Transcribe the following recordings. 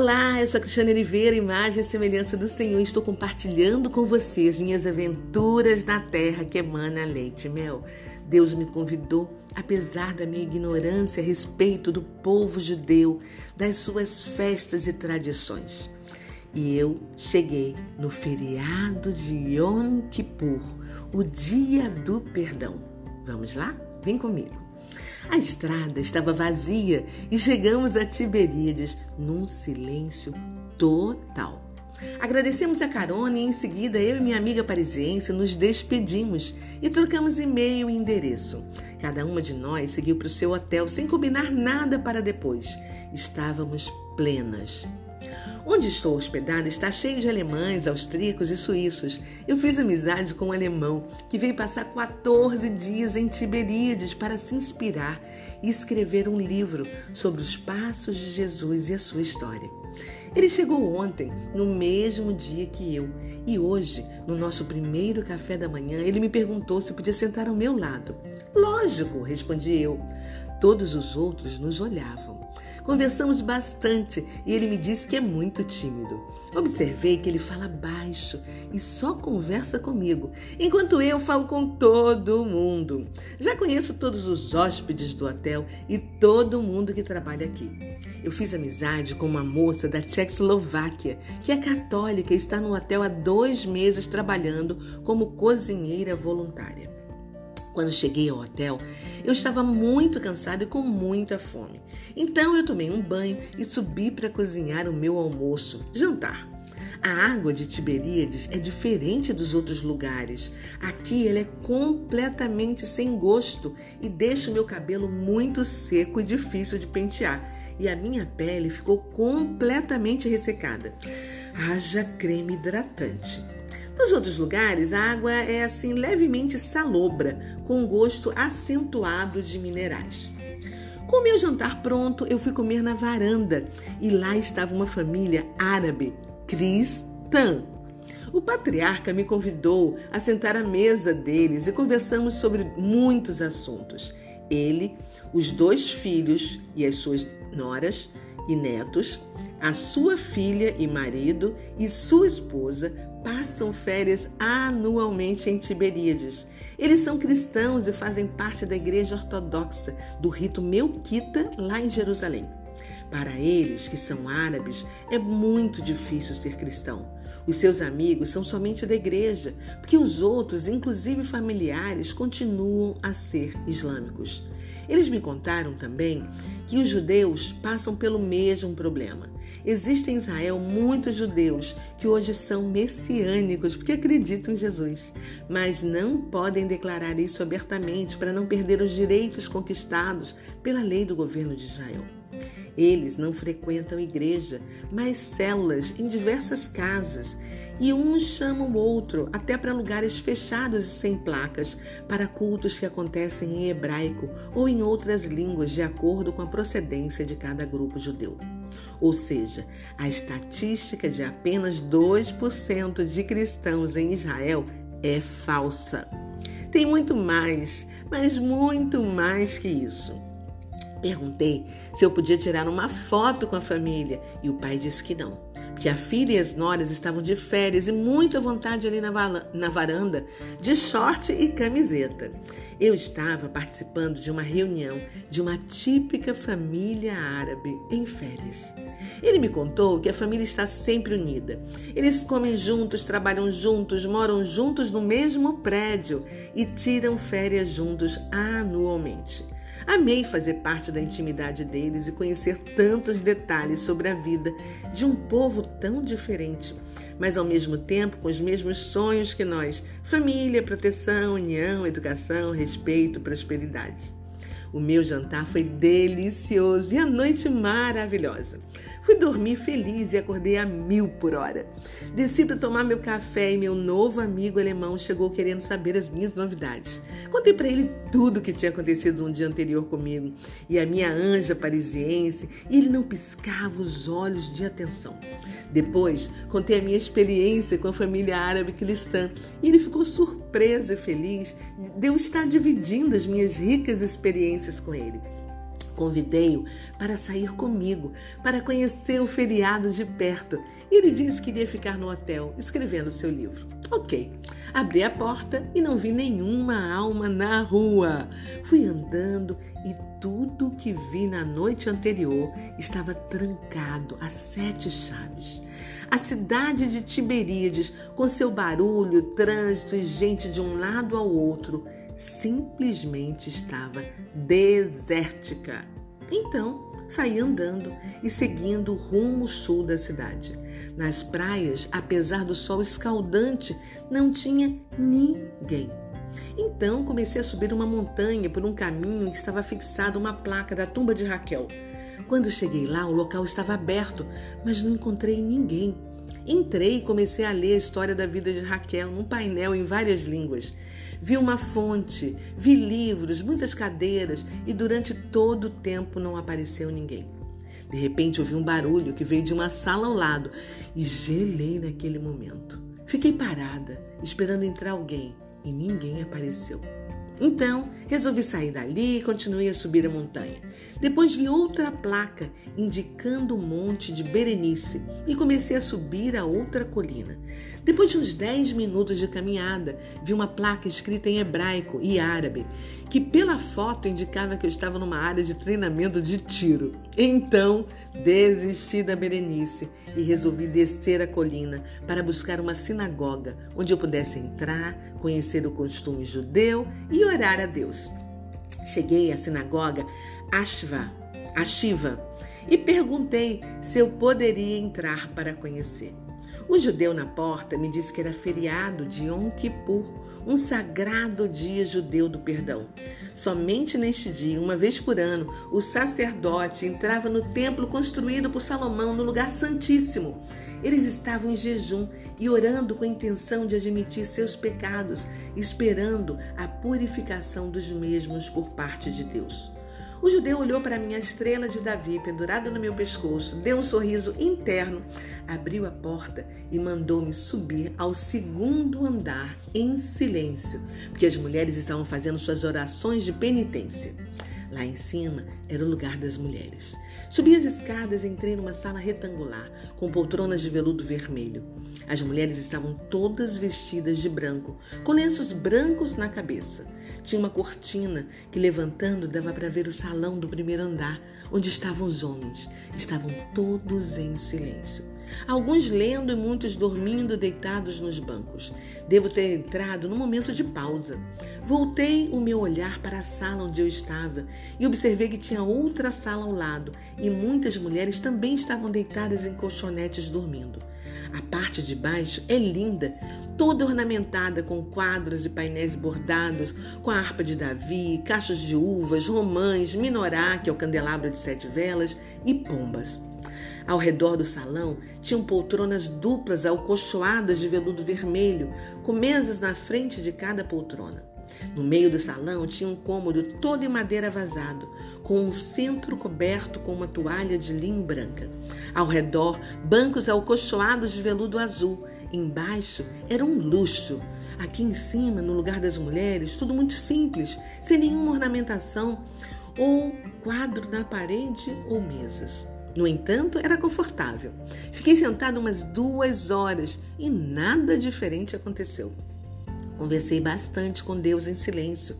Olá, eu sou a Cristiane Oliveira, imagem e semelhança do Senhor. Estou compartilhando com vocês minhas aventuras na terra que emana leite e mel. Deus me convidou, apesar da minha ignorância a respeito do povo judeu, das suas festas e tradições. E eu cheguei no feriado de Yom Kippur, o dia do perdão. Vamos lá? Vem comigo. A estrada estava vazia e chegamos a Tiberíades num silêncio total. Agradecemos a carona e em seguida eu e minha amiga parisiense nos despedimos e trocamos e-mail e endereço. Cada uma de nós seguiu para o seu hotel sem combinar nada para depois. Estávamos plenas. Onde estou hospedada está cheio de alemães, austríacos e suíços. Eu fiz amizade com um alemão que veio passar 14 dias em Tiberíades para se inspirar e escrever um livro sobre os passos de Jesus e a sua história. Ele chegou ontem, no mesmo dia que eu, e hoje, no nosso primeiro café da manhã, ele me perguntou se podia sentar ao meu lado. Lógico, respondi eu. Todos os outros nos olhavam. Conversamos bastante e ele me disse que é muito tímido. Observei que ele fala baixo e só conversa comigo, enquanto eu falo com todo mundo. Já conheço todos os hóspedes do hotel e todo mundo que trabalha aqui. Eu fiz amizade com uma moça da Tchecoslováquia que é católica e está no hotel há dois meses trabalhando como cozinheira voluntária. Quando cheguei ao hotel, eu estava muito cansada e com muita fome. Então eu tomei um banho e subi para cozinhar o meu almoço, jantar. A água de Tiberíades é diferente dos outros lugares. Aqui ela é completamente sem gosto e deixa o meu cabelo muito seco e difícil de pentear. E a minha pele ficou completamente ressecada. Haja creme hidratante. Nos outros lugares, a água é assim levemente salobra, com gosto acentuado de minerais. Com meu jantar pronto, eu fui comer na varanda e lá estava uma família árabe cristã. O patriarca me convidou a sentar à mesa deles e conversamos sobre muitos assuntos. Ele, os dois filhos e as suas noras e netos, a sua filha e marido e sua esposa passam férias anualmente em Tiberíades. Eles são cristãos e fazem parte da igreja ortodoxa do rito Melquita, lá em Jerusalém. Para eles, que são árabes, é muito difícil ser cristão. Os seus amigos são somente da igreja, porque os outros, inclusive familiares, continuam a ser islâmicos. Eles me contaram também que os judeus passam pelo mesmo problema. Existem em Israel muitos judeus que hoje são messiânicos porque acreditam em Jesus, mas não podem declarar isso abertamente para não perder os direitos conquistados pela lei do governo de Israel. Eles não frequentam igreja, mas células em diversas casas, e um chama o outro até para lugares fechados e sem placas, para cultos que acontecem em hebraico ou em outras línguas, de acordo com a procedência de cada grupo judeu. Ou seja, a estatística de apenas 2% de cristãos em Israel é falsa. Tem muito mais, mas muito mais que isso. Perguntei se eu podia tirar uma foto com a família e o pai disse que não, porque a filha e as noras estavam de férias e muito à vontade ali na, na varanda, de short e camiseta. Eu estava participando de uma reunião de uma típica família árabe em férias. Ele me contou que a família está sempre unida. Eles comem juntos, trabalham juntos, moram juntos no mesmo prédio e tiram férias juntos anualmente. Amei fazer parte da intimidade deles e conhecer tantos detalhes sobre a vida de um povo tão diferente, mas ao mesmo tempo com os mesmos sonhos que nós: família, proteção, união, educação, respeito, prosperidade. O meu jantar foi delicioso e a noite maravilhosa. Fui dormir feliz e acordei a mil por hora. Desci para tomar meu café e meu novo amigo alemão chegou querendo saber as minhas novidades. Contei para ele tudo o que tinha acontecido no dia anterior comigo e a minha anja parisiense e ele não piscava os olhos de atenção. Depois, contei a minha experiência com a família árabe cristã e ele ficou surpreso e feliz de eu estar dividindo as minhas ricas experiências com ele. Convidei-o para sair comigo, para conhecer o feriado de perto. Ele disse que iria ficar no hotel, escrevendo seu livro. Ok. Abri a porta e não vi nenhuma alma na rua. Fui andando e tudo que vi na noite anterior estava trancado a sete chaves. A cidade de Tiberíades, com seu barulho, trânsito e gente de um lado ao outro, simplesmente estava desértica. Então, saí andando e seguindo rumo sul da cidade. Nas praias, apesar do sol escaldante, não tinha ninguém. Então comecei a subir uma montanha por um caminho em que estava fixada uma placa da tumba de Raquel. Quando cheguei lá, o local estava aberto, mas não encontrei ninguém. Entrei e comecei a ler a história da vida de Raquel num painel em várias línguas. Vi uma fonte, vi livros, muitas cadeiras e durante todo o tempo não apareceu ninguém. De repente ouvi um barulho que veio de uma sala ao lado e gelei naquele momento. Fiquei parada, esperando entrar alguém e ninguém apareceu. Então, resolvi sair dali e continuei a subir a montanha. Depois vi outra placa indicando o monte de Berenice e comecei a subir a outra colina. Depois de uns 10 minutos de caminhada, vi uma placa escrita em hebraico e árabe, que pela foto indicava que eu estava numa área de treinamento de tiro. Então, desisti da Berenice e resolvi descer a colina para buscar uma sinagoga onde eu pudesse entrar, conhecer o costume judeu e orar a Deus. Cheguei à sinagoga Ashva, Ashiva e perguntei se eu poderia entrar para conhecer. O judeu na porta me disse que era feriado de Yom Kippur, um sagrado dia judeu do perdão. Somente neste dia, uma vez por ano, o sacerdote entrava no templo construído por Salomão, no lugar santíssimo. Eles estavam em jejum e orando com a intenção de admitir seus pecados, esperando a purificação dos mesmos por parte de Deus. O judeu olhou para minha estrela de Davi pendurada no meu pescoço, deu um sorriso interno, abriu a porta e mandou-me subir ao segundo andar em silêncio, porque as mulheres estavam fazendo suas orações de penitência. Lá em cima era o lugar das mulheres. Subi as escadas e entrei numa sala retangular, com poltronas de veludo vermelho. As mulheres estavam todas vestidas de branco, com lenços brancos na cabeça. Tinha uma cortina que, levantando, dava para ver o salão do primeiro andar, onde estavam os homens. Estavam todos em silêncio. Alguns lendo e muitos dormindo deitados nos bancos. Devo ter entrado no momento de pausa. Voltei o meu olhar para a sala onde eu estava e observei que tinha outra sala ao lado e muitas mulheres também estavam deitadas em colchonetes dormindo. A parte de baixo é linda, toda ornamentada com quadros e painéis bordados, com a harpa de Davi, cachos de uvas, romãs, minorá, que é o candelabro de sete velas, e pombas. Ao redor do salão tinham poltronas duplas alcochoadas de veludo vermelho, com mesas na frente de cada poltrona. No meio do salão tinha um cômodo todo em madeira vazado, com um centro coberto com uma toalha de linho branca. Ao redor, bancos alcochoados de veludo azul. Embaixo era um luxo. Aqui em cima, no lugar das mulheres, tudo muito simples, sem nenhuma ornamentação, ou quadro na parede ou mesas. No entanto, era confortável. Fiquei sentada umas duas horas e nada diferente aconteceu. Conversei bastante com Deus em silêncio,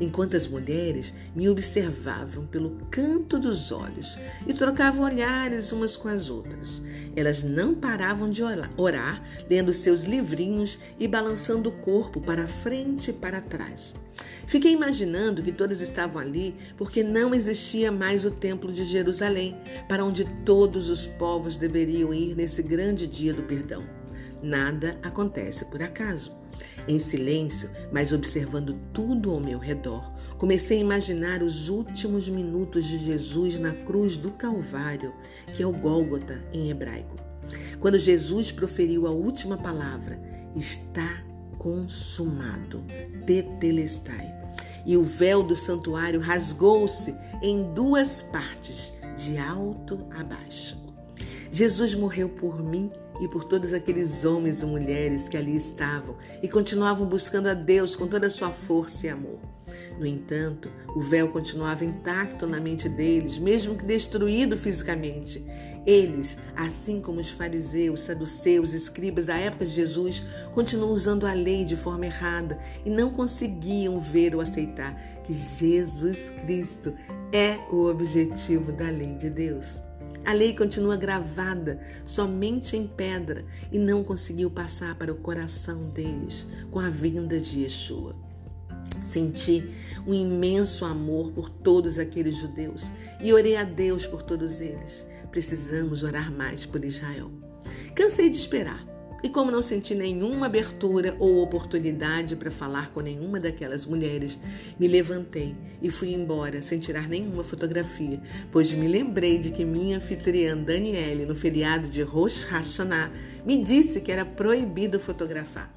enquanto as mulheres me observavam pelo canto dos olhos e trocavam olhares umas com as outras. Elas não paravam de orar, lendo seus livrinhos e balançando o corpo para frente e para trás. Fiquei imaginando que todas estavam ali porque não existia mais o Templo de Jerusalém, para onde todos os povos deveriam ir nesse grande dia do perdão. Nada acontece por acaso. Em silêncio, mas observando tudo ao meu redor, comecei a imaginar os últimos minutos de Jesus na cruz do Calvário, que é o Gólgota em hebraico. Quando Jesus proferiu a última palavra, está consumado, tetelestai. E o véu do santuário rasgou-se em duas partes, de alto a baixo. Jesus morreu por mim e por todos aqueles homens e mulheres que ali estavam e continuavam buscando a Deus com toda a sua força e amor. No entanto, o véu continuava intacto na mente deles, mesmo que destruído fisicamente. Eles, assim como os fariseus, saduceus, escribas da época de Jesus, continuam usando a lei de forma errada e não conseguiam ver ou aceitar que Jesus Cristo é o objetivo da lei de Deus. A lei continua gravada somente em pedra e não conseguiu passar para o coração deles com a vinda de Yeshua. Senti um imenso amor por todos aqueles judeus e orei a Deus por todos eles. Precisamos orar mais por Israel. Cansei de esperar. E como não senti nenhuma abertura ou oportunidade para falar com nenhuma daquelas mulheres, me levantei e fui embora sem tirar nenhuma fotografia, pois me lembrei de que minha anfitriã Daniele, no feriado de Rosh Hashanah, me disse que era proibido fotografar.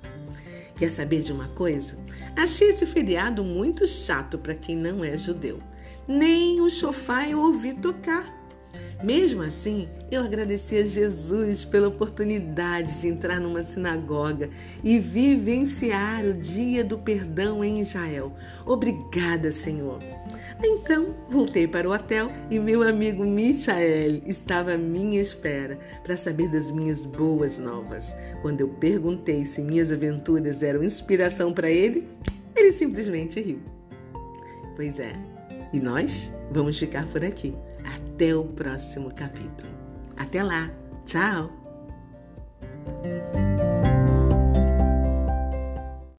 Quer saber de uma coisa? Achei esse feriado muito chato para quem não é judeu. Nem o chofá eu ouvi tocar. Mesmo assim, eu agradeci a Jesus pela oportunidade de entrar numa sinagoga e vivenciar o dia do perdão em Israel. Obrigada, Senhor. Então, voltei para o hotel e meu amigo Michael estava à minha espera para saber das minhas boas novas. Quando eu perguntei se minhas aventuras eram inspiração para ele, ele simplesmente riu. Pois é, e nós vamos ficar por aqui até o próximo capítulo. Até lá, tchau!